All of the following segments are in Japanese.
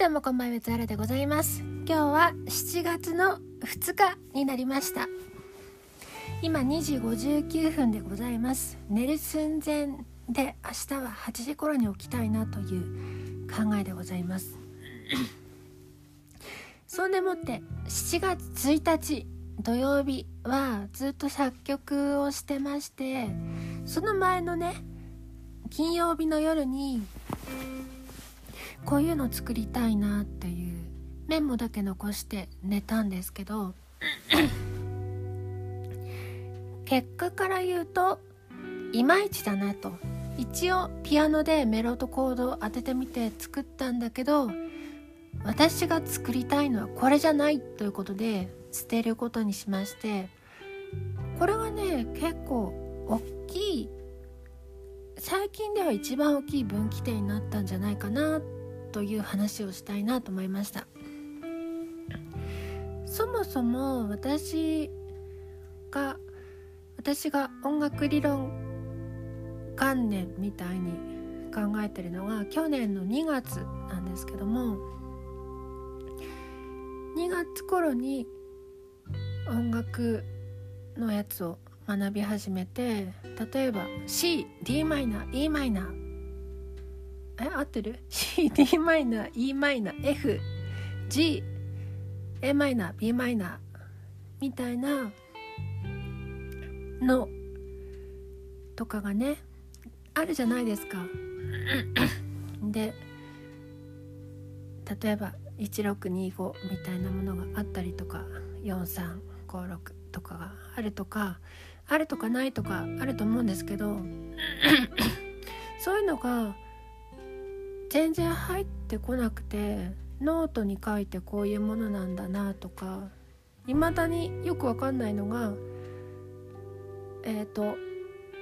どうもこんばんは、つあらでございます。今日は7月の2日になりました。今2時59分でございます。寝る寸前で明日は8時頃に起きたいなという考えでございます。そんでもって7月1日土曜日はずっと作曲をしてましてその前のね金曜日の夜にこういうの作りたいなっていうメモだけ残して寝たんですけど 結果から言うといまいちだなと。一応ピアノでメロとコードを当ててみて作ったんだけど私が作りたいのはこれじゃないということで捨てることにしましてこれはね結構大きい最近では一番大きい分岐点になったんじゃないかなという話をしたいなと思いました。そもそも私が私が音楽理論元年みたいに考えてるのが去年の2月なんですけども2月頃に音楽のやつを学び始めて例えば CD マイナー e マイナーえ合ってる ?CD マイナー e マイナー F G A マイナー B マイナーみたいなのとかがねあるじゃないですか で例えば1625みたいなものがあったりとか4356とかがあるとかあるとかないとかあると思うんですけど そういうのが全然入ってこなくてノートに書いてこういうものなんだなとか未だによくわかんないのがえっ、ー、と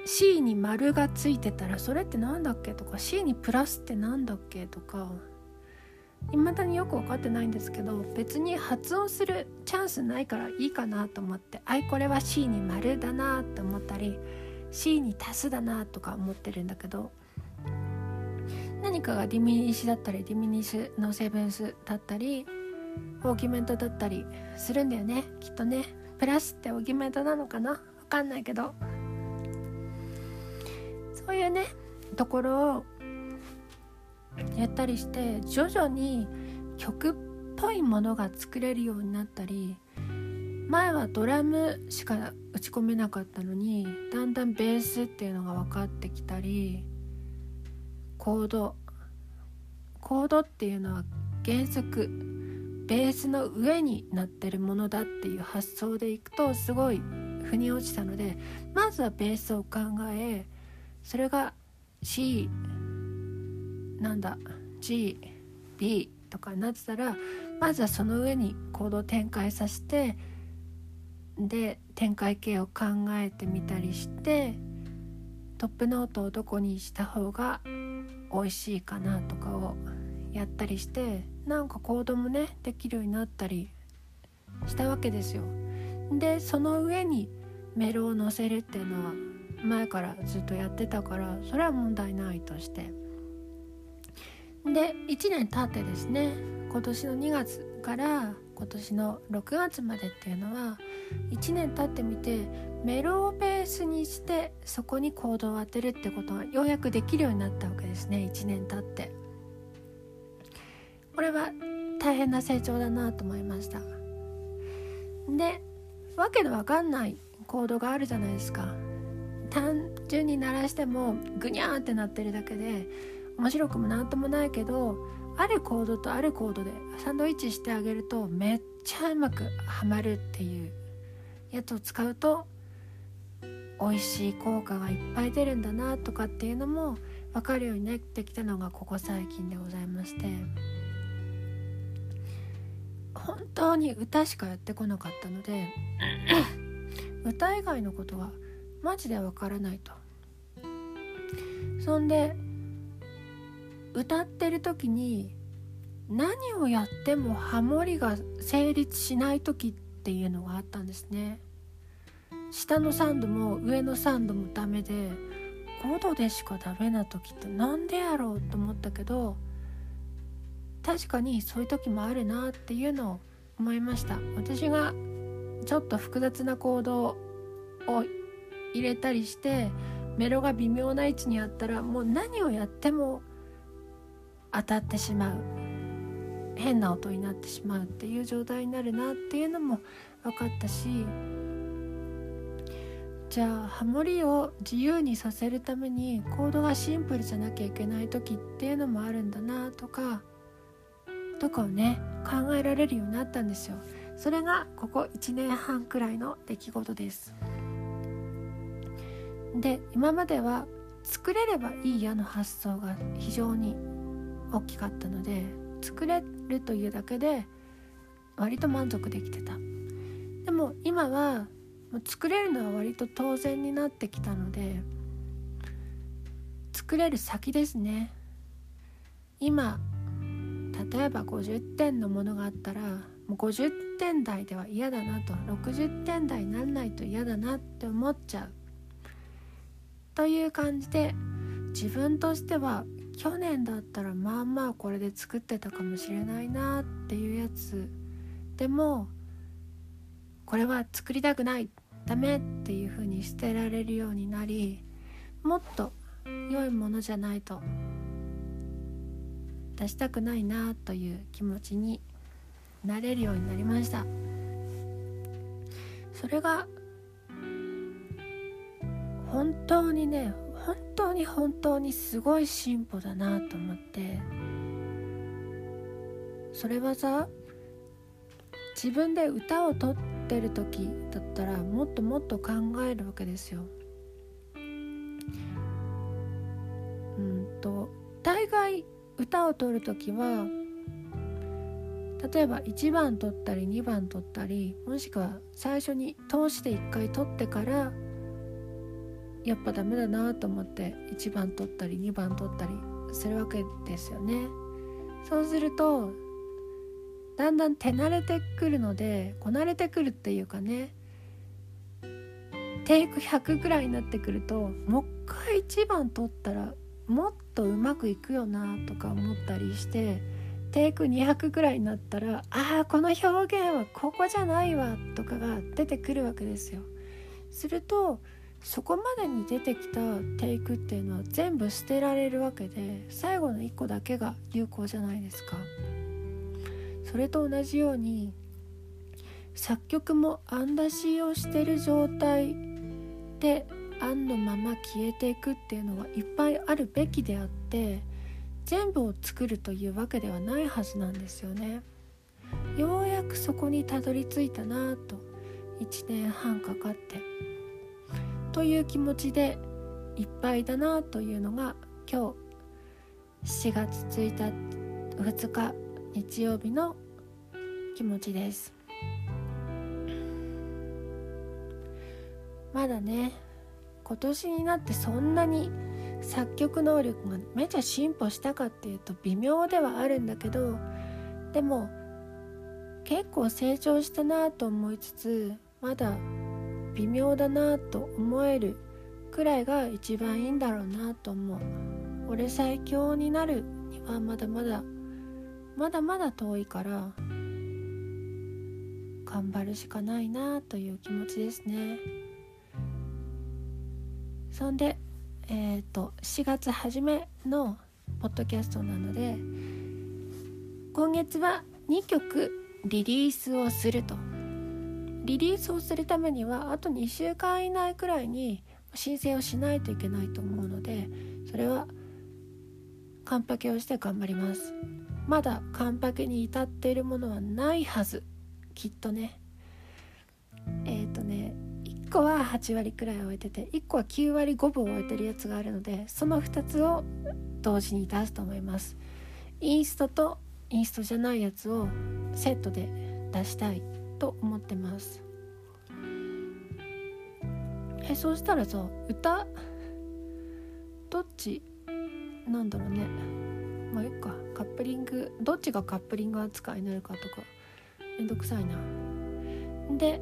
C に丸がついてたらそれって何だっけとか C にプラスって何だっけとか未だによく分かってないんですけど別に発音するチャンスないからいいかなと思ってあいこれは C に丸だなって思ったり C に足すだなとか思ってるんだけど何かがディミニッシュだったりディミニッシュのセブンスだったりオーギメントだったりするんだよねきっとね。プラスってオーギメントなのかな？分かんないけど。そういうねところをやったりして徐々に曲っぽいものが作れるようになったり前はドラムしか打ち込めなかったのにだんだんベースっていうのが分かってきたりコード。コードっていうのは原則ベースの上になってるものだっていう発想でいくとすごい腑に落ちたのでまずはベースを考えそれが C なんだ GB とかになってたらまずはその上にコードを展開させてで展開形を考えてみたりしてトップノートをどこにした方が美味しいかなとかをやったりしてなんかコードもねできるようになったりしたわけですよ。でその上にメロを載せるっていうのは前からずっとやってたからそれは問題ないとして。で1年経ってですね今年の2月から今年の6月までっていうのは1年経ってみてメロをベースにしてそこにコードを当てるってことがようやくできるようになったわけですね。1年経って。これは大変な成長だなと思いました。でわけのわかんないコードがあるじゃないですか。単純に鳴らしてもグニャーってなってるだけで面白くもなんともないけどあるコードとあるコードでサンドイッチしてあげるとめっちゃうまくはまるっていうやつを使うと美味しい効果がいっぱい出るんだなとかっていうのも分かるようになってきたのがここ最近でございまして。本当に歌しかやってこなかったので歌以外のことはマジでわからないと。そんで歌ってる時に何をやってもハモリが成立しない時っていうのがあったんですね。下の3度も上の3度もダメで5度でしかダメな時ってなんでやろうと思ったけど確かにそういう時もあるなっていうのを思いました。私がちょっと複雑な行動を入れたりしてメロが微妙な位置にあったらもう何をやっても当たってしまう。変な音になってしまうっていう状態になるなっていうのも分かったしじゃあハモリを自由にさせるためにコードがシンプルじゃなきゃいけない時っていうのもあるんだなとかとかをね考えられるようになったんですよ。それがここ1年半くらいの出来事です。で今までは作れればいいやの発想が非常に大きかったので作れるというだけで割と満足できてた。でも今は作れるのは割と当然になってきたので作れる先ですね。今例えば50点のものがあったらもう50点台では嫌だなと60点台にならないと嫌だなって思っちゃう。という感じで自分としては去年だったらまあまあこれで作ってたかもしれないなっていうやつでもこれは作りたくないダメっていう風に捨てられるようになりもっと良いものじゃないと出したくないなという気持ちになれるようになりました。それが本当にね本当に本当にすごい進歩だなと思ってそれはさ自分で歌を取ってってる時だったらもっともっと考えるわけですよ。うんと大概歌を取る時は例えば1番取ったり2番取ったりもしくは最初に通して1回取ってからやっぱダメだなと思って1番取ったり2番取ったりするわけですよね。そうするとだんだん手慣れてくるのでこなれてくるっていうかねテイク100ぐらいになってくるともう一回1番取ったらもっとうまくいくよなとか思ったりしてテイク200ぐらいになったらああこの表現はここじゃないわとかが出てくるわけですよ。するとそこまでに出てきたテイクっていうのは全部捨てられるわけで最後の1個だけが有効じゃないですかそれと同じように作曲も案出しをしてる状態で案のまま消えていくっていうのはいっぱいあるべきであって全部を作るというわけではないはずなんですよね。ようやくそこにたどり着いたなと1年半かかって。という気持ちでいっぱいだなというのが今日4月1日2日日曜日の気持ちです。まだね今年になってそんなに作曲能力がめちゃ進歩したかっていうと微妙ではあるんだけどでも結構成長したなと思いつつまだ微妙だなと思えるくらいが一番いいんだろうなと思う。俺最強になるにはまだまだまだまだ遠いから頑張るしかないなという気持ちですね。そんでえっ、ー、と4月初めのポッドキャストなので今月は2曲リリースをすると。リリースをするためにはあと2週間以内くらいに申請をしないといけないと思うのでそれは完パケをして頑張ります。まだ完パケに至っているものはないはず。きっとね。えっ、ー、とね1個は8割くらい終えてて1個は9割5分終えてるやつがあるのでその2つを同時に出すと思います。インストとインストじゃないやつをセットで出したいと思ってます。えそうしたらさ歌？どっち？なんだろうね。まあいっか。カップリングどっちがカップリング扱いになるかとか。めんどくさいな。で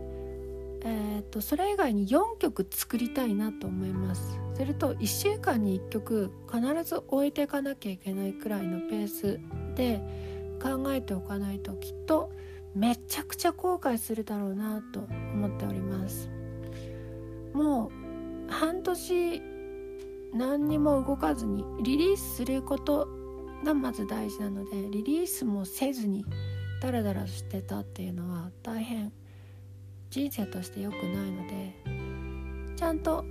えーと、とそれ以外に4曲作りたいなと思います。すると1週間に1曲必ず置いていかなきゃいけないくらいのペースで考えておかないときっとめちゃくちゃ後悔するだろうなと思っております。もう半年何にも動かずにリリースすることがまず大事なのでリリースもせずにダラダラしてたっていうのは大変人生として良くないのでちゃんと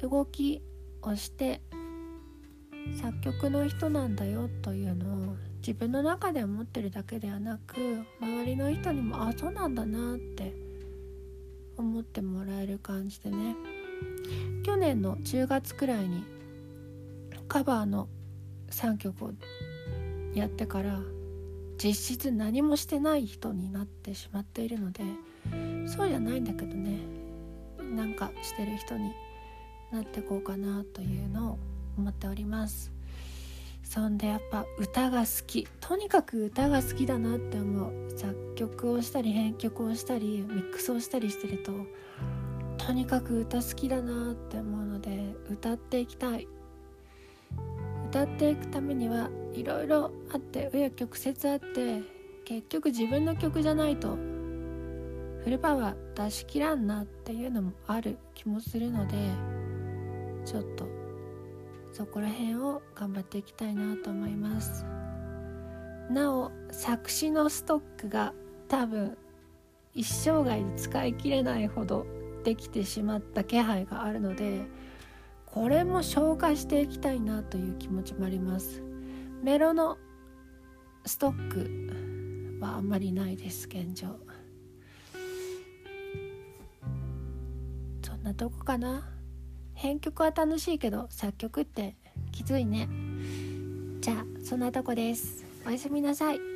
動きをして作曲の人なんだよというのを自分の中で思ってるだけではなく周りの人にもあそうなんだなって思ってもらえる感じでね。去年の10月くらいにカバーの3曲をやってから実質何もしてない人になってしまっているのでそうじゃないんだけどね。なんかしてる人になってこうかなというのを思っております。そんでやっぱ歌が好き。とにかく歌が好きだなって思う作曲をしたり編曲をしたりミックスをしたりしてるととにかく歌好きだなって思うので歌っていきたい。歌っていくためにはいろいろあって紆余曲折あって結局自分の曲じゃないとフルパワー出し切らんなっていうのもある気もするのでちょっとそこら辺を頑張っていきたいなと思います。なお作詞のストックが多分一生涯で使い切れないほどできてしまった気配があるのでこれも紹介していきたいなという気持ちもあります。メロのストックはあんまりないです現状。そんなとこかな。編曲は楽しいけど作曲ってきついね。じゃあそんなとこです。おやすみなさい。